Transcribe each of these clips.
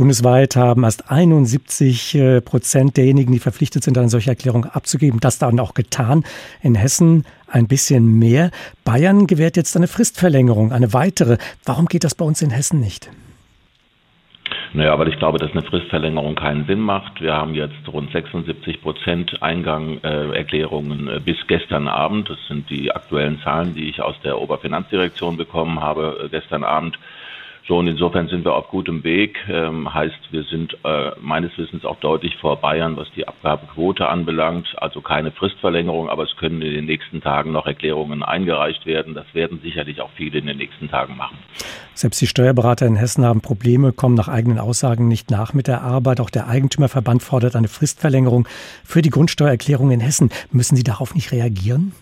Bundesweit haben erst 71 äh, Prozent derjenigen, die verpflichtet sind, eine solche Erklärung abzugeben, das dann auch getan. In Hessen ein bisschen mehr. Bayern gewährt jetzt eine Fristverlängerung, eine weitere. Warum geht das bei uns in Hessen nicht? Naja, weil ich glaube, dass eine Fristverlängerung keinen Sinn macht. Wir haben jetzt rund 76 Prozent Eingang-Erklärungen äh, bis gestern Abend. Das sind die aktuellen Zahlen, die ich aus der Oberfinanzdirektion bekommen habe äh, gestern Abend. So, und insofern sind wir auf gutem Weg. Ähm, heißt, wir sind äh, meines Wissens auch deutlich vor Bayern, was die Abgabequote anbelangt. Also keine Fristverlängerung, aber es können in den nächsten Tagen noch Erklärungen eingereicht werden. Das werden sicherlich auch viele in den nächsten Tagen machen. Selbst die Steuerberater in Hessen haben Probleme, kommen nach eigenen Aussagen nicht nach mit der Arbeit. Auch der Eigentümerverband fordert eine Fristverlängerung für die Grundsteuererklärung in Hessen. Müssen Sie darauf nicht reagieren?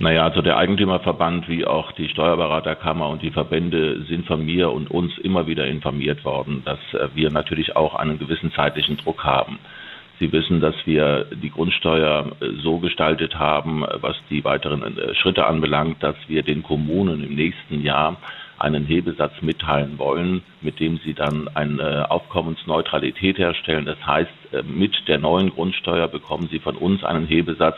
Naja, also der Eigentümerverband wie auch die Steuerberaterkammer und die Verbände sind von mir und uns immer wieder informiert worden, dass äh, wir natürlich auch einen gewissen zeitlichen Druck haben. Sie wissen, dass wir die Grundsteuer äh, so gestaltet haben, was die weiteren äh, Schritte anbelangt, dass wir den Kommunen im nächsten Jahr einen Hebesatz mitteilen wollen, mit dem sie dann eine Aufkommensneutralität herstellen. Das heißt, mit der neuen Grundsteuer bekommen sie von uns einen Hebesatz,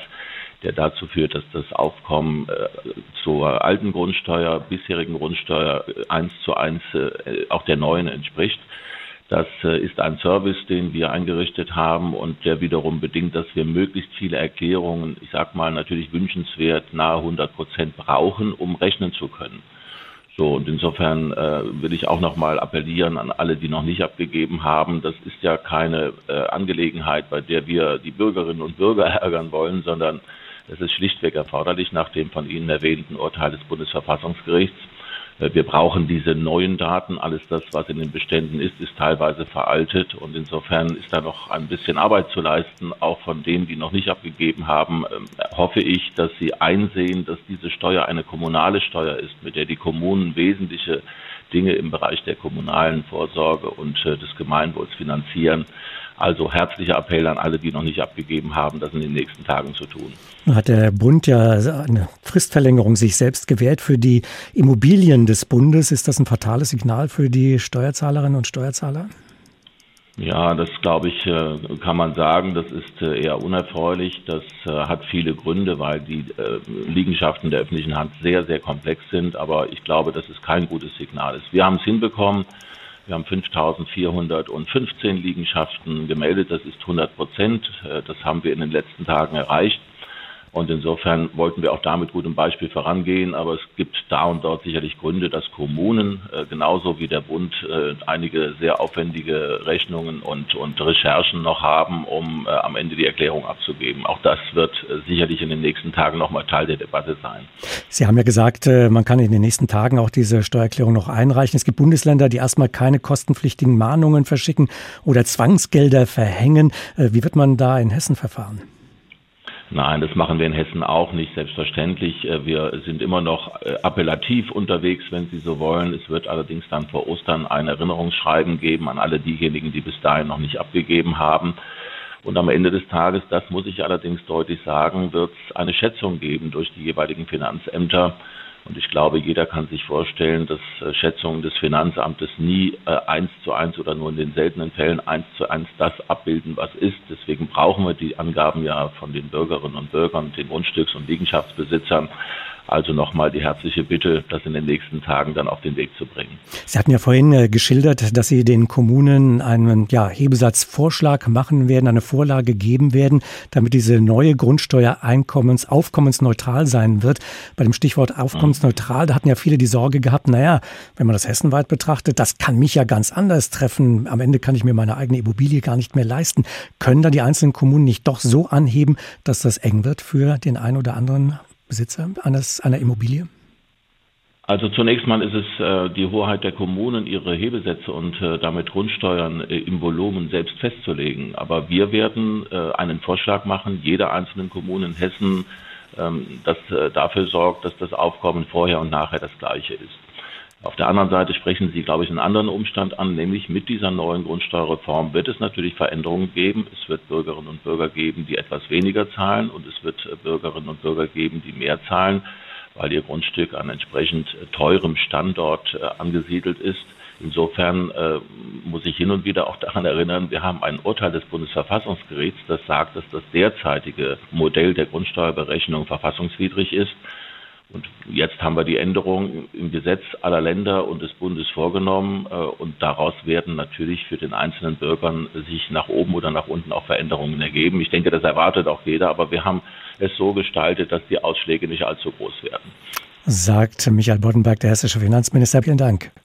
der dazu führt, dass das Aufkommen äh, zur alten Grundsteuer, bisherigen Grundsteuer äh, eins zu eins äh, auch der neuen entspricht. Das äh, ist ein Service, den wir eingerichtet haben und der wiederum bedingt, dass wir möglichst viele Erklärungen, ich sag mal natürlich wünschenswert nahe 100 Prozent brauchen, um rechnen zu können. So, und insofern äh, will ich auch nochmal appellieren an alle, die noch nicht abgegeben haben. Das ist ja keine äh, Angelegenheit, bei der wir die Bürgerinnen und Bürger ärgern wollen, sondern es ist schlichtweg erforderlich nach dem von Ihnen erwähnten Urteil des Bundesverfassungsgerichts. Äh, wir brauchen diese neuen Daten. Alles das, was in den Beständen ist, ist teilweise veraltet. Und insofern ist da noch ein bisschen Arbeit zu leisten. Auch von denen, die noch nicht abgegeben haben, ähm, hoffe ich, dass sie einsehen, dass diese Steuer eine kommunale Steuer ist, mit der die Kommunen wesentliche Dinge im Bereich der kommunalen Vorsorge und äh, des Gemeinwohls finanzieren. Also herzlicher Appell an alle, die noch nicht abgegeben haben, das in den nächsten Tagen zu tun. Hat der Bund ja eine Fristverlängerung sich selbst gewährt für die Immobilien des Bundes. Ist das ein fatales Signal für die Steuerzahlerinnen und Steuerzahler? Ja, das glaube ich, äh, kann man sagen. Das ist äh, eher unerfreulich. Das äh, hat viele Gründe, weil die Liegenschaften der öffentlichen Hand sehr, sehr komplex sind. Aber ich glaube, dass es kein gutes Signal ist. Wir haben es hinbekommen, wir haben 5.415 Liegenschaften gemeldet. Das ist 100 Prozent. Äh, das haben wir in den letzten Tagen erreicht. Und insofern wollten wir auch damit gut im Beispiel vorangehen. Aber es gibt da und dort sicherlich Gründe, dass Kommunen äh, genauso wie der Bund äh, einige sehr aufwendige Rechnungen und, und Recherchen noch haben, um äh, am Ende die Erklärung abzugeben. Auch das wird äh, sicherlich in den nächsten Tagen nochmal Teil der Debatte sein. Sie haben ja gesagt, äh, man kann in den nächsten Tagen auch diese Steuererklärung noch einreichen. Es gibt Bundesländer, die erstmal keine kostenpflichtigen Mahnungen verschicken oder Zwangsgelder verhängen. Äh, wie wird man da in Hessen verfahren? Nein, das machen wir in Hessen auch nicht, selbstverständlich. Äh, wir sind immer noch äh, appellativ unterwegs, wenn Sie so wollen. Es wird allerdings dann vor Ostern ein Erinnerungsschreiben geben an alle diejenigen, die bis dahin noch nicht abgegeben haben. Und am Ende des Tages, das muss ich allerdings deutlich sagen, wird es eine Schätzung geben durch die jeweiligen Finanzämter und ich glaube, jeder kann sich vorstellen, dass äh, Schätzungen des Finanzamtes nie äh, eins zu eins oder nur in den seltenen Fällen eins zu eins das abbilden, was ist. Deswegen brauchen wir die Angaben ja von den Bürgerinnen und Bürgern, den Grundstücks- und Liegenschaftsbesitzern. Also nochmal die herzliche Bitte, das in den nächsten Tagen dann auf den Weg zu bringen. Sie hatten ja vorhin äh, geschildert, dass Sie den Kommunen einen ja, Hebesatzvorschlag machen werden, eine Vorlage geben werden, damit diese neue Grundsteuer einkommens, aufkommensneutral sein wird. Bei dem Stichwort aufkommensneutral, da hatten ja viele die Sorge gehabt, naja, wenn man das hessenweit betrachtet, das kann mich ja ganz anders treffen. Am Ende kann ich mir meine eigene Immobilie gar nicht mehr leisten. Können da die einzelnen Kommunen nicht doch so anheben, dass das eng wird für den einen oder anderen Besitzer eines, einer Immobilie? Also zunächst mal ist es äh, die Hoheit der Kommunen, ihre Hebesätze und äh, damit Grundsteuern äh, im Volumen selbst festzulegen. Aber wir werden äh, einen Vorschlag machen, jeder einzelnen Kommune in Hessen, ähm, das äh, dafür sorgt, dass das Aufkommen vorher und nachher das gleiche ist. Auf der anderen Seite sprechen Sie, glaube ich, einen anderen Umstand an, nämlich mit dieser neuen Grundsteuerreform wird es natürlich Veränderungen geben. Es wird Bürgerinnen und Bürger geben, die etwas weniger zahlen und es wird äh, Bürgerinnen und Bürger geben, die mehr zahlen, weil ihr Grundstück an entsprechend äh, teurem Standort äh, angesiedelt ist. Insofern muss ich hin und wieder auch daran erinnern, wir haben ein Urteil des Bundesverfassungsgerichts, das sagt, dass das derzeitige Modell der Grundsteuerberechnung verfassungswidrig ist. Und jetzt haben wir die Änderung im Gesetz aller Länder und des Bundes vorgenommen. Äh, und daraus werden natürlich für den einzelnen Bürgern sich nach oben oder nach unten auch Veränderungen ergeben. Ich denke, das erwartet auch jeder. Aber wir haben es so gestaltet, dass die Ausschläge nicht allzu groß werden. Sagt Michael Boddenberg, der hessische Finanzminister. Vielen Dank.